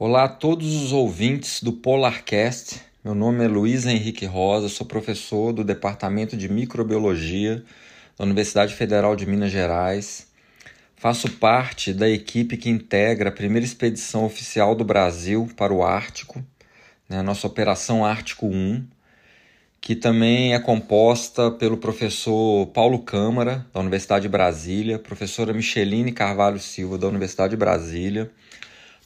Olá a todos os ouvintes do Polarcast. Meu nome é Luiz Henrique Rosa, sou professor do Departamento de Microbiologia da Universidade Federal de Minas Gerais. Faço parte da equipe que integra a primeira expedição oficial do Brasil para o Ártico, né, nossa Operação Ártico 1, que também é composta pelo professor Paulo Câmara, da Universidade de Brasília, professora Micheline Carvalho Silva, da Universidade de Brasília,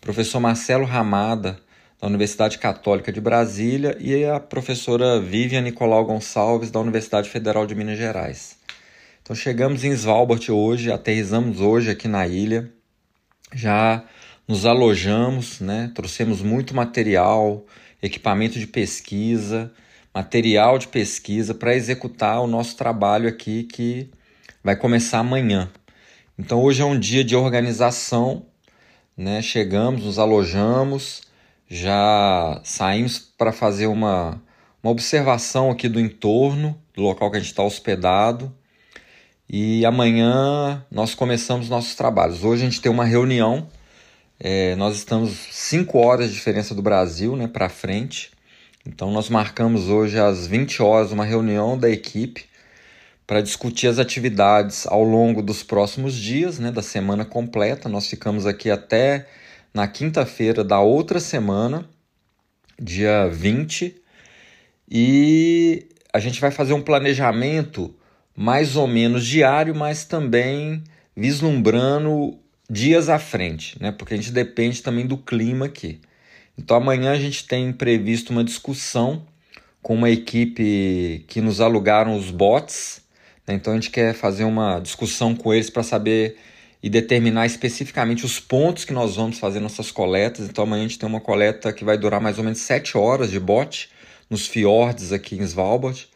professor Marcelo Ramada, da Universidade Católica de Brasília, e a professora Vivian Nicolau Gonçalves, da Universidade Federal de Minas Gerais. Então chegamos em Svalbard hoje, aterrizamos hoje aqui na ilha, já nos alojamos, né? trouxemos muito material, equipamento de pesquisa, material de pesquisa para executar o nosso trabalho aqui que vai começar amanhã. Então hoje é um dia de organização né? Chegamos, nos alojamos, já saímos para fazer uma, uma observação aqui do entorno, do local que a gente está hospedado. E amanhã nós começamos nossos trabalhos. Hoje a gente tem uma reunião. É, nós estamos 5 horas de diferença do Brasil né, para frente. Então nós marcamos hoje às 20 horas uma reunião da equipe para discutir as atividades ao longo dos próximos dias, né, da semana completa. Nós ficamos aqui até na quinta-feira da outra semana, dia 20, e a gente vai fazer um planejamento mais ou menos diário, mas também vislumbrando dias à frente, né? Porque a gente depende também do clima aqui. Então amanhã a gente tem previsto uma discussão com uma equipe que nos alugaram os bots? Então a gente quer fazer uma discussão com eles para saber e determinar especificamente os pontos que nós vamos fazer nossas coletas. Então amanhã a gente tem uma coleta que vai durar mais ou menos 7 horas de bote nos fiordes aqui em Svalbard.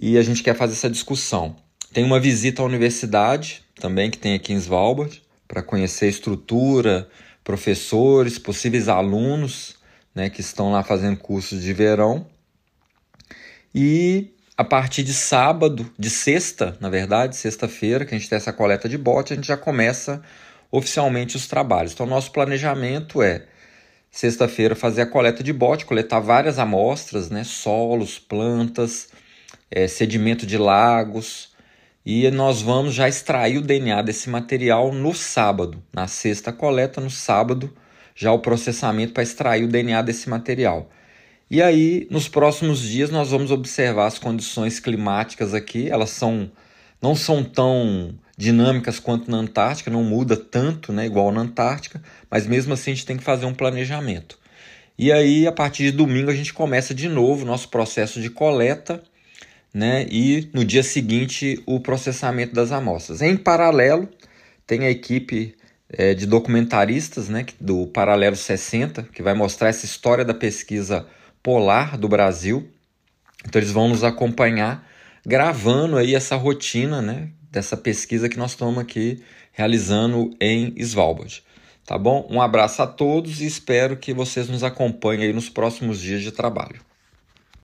E a gente quer fazer essa discussão. Tem uma visita à universidade também que tem aqui em Svalbard para conhecer a estrutura, professores, possíveis alunos né, que estão lá fazendo cursos de verão. E a partir de sábado, de sexta, na verdade, sexta-feira, que a gente tem essa coleta de bote, a gente já começa oficialmente os trabalhos. Então, nosso planejamento é sexta-feira fazer a coleta de bote, coletar várias amostras, né, solos, plantas, é, sedimento de lagos, e nós vamos já extrair o DNA desse material no sábado. Na sexta coleta, no sábado, já o processamento para extrair o DNA desse material. E aí, nos próximos dias, nós vamos observar as condições climáticas aqui. Elas são não são tão dinâmicas quanto na Antártica, não muda tanto, né, igual na Antártica, mas mesmo assim a gente tem que fazer um planejamento. E aí, a partir de domingo, a gente começa de novo o nosso processo de coleta, né, e no dia seguinte o processamento das amostras. Em paralelo, tem a equipe é, de documentaristas né, do Paralelo 60, que vai mostrar essa história da pesquisa polar do Brasil. Então eles vão nos acompanhar gravando aí essa rotina, né, dessa pesquisa que nós estamos aqui realizando em Svalbard. Tá bom? Um abraço a todos e espero que vocês nos acompanhem nos próximos dias de trabalho.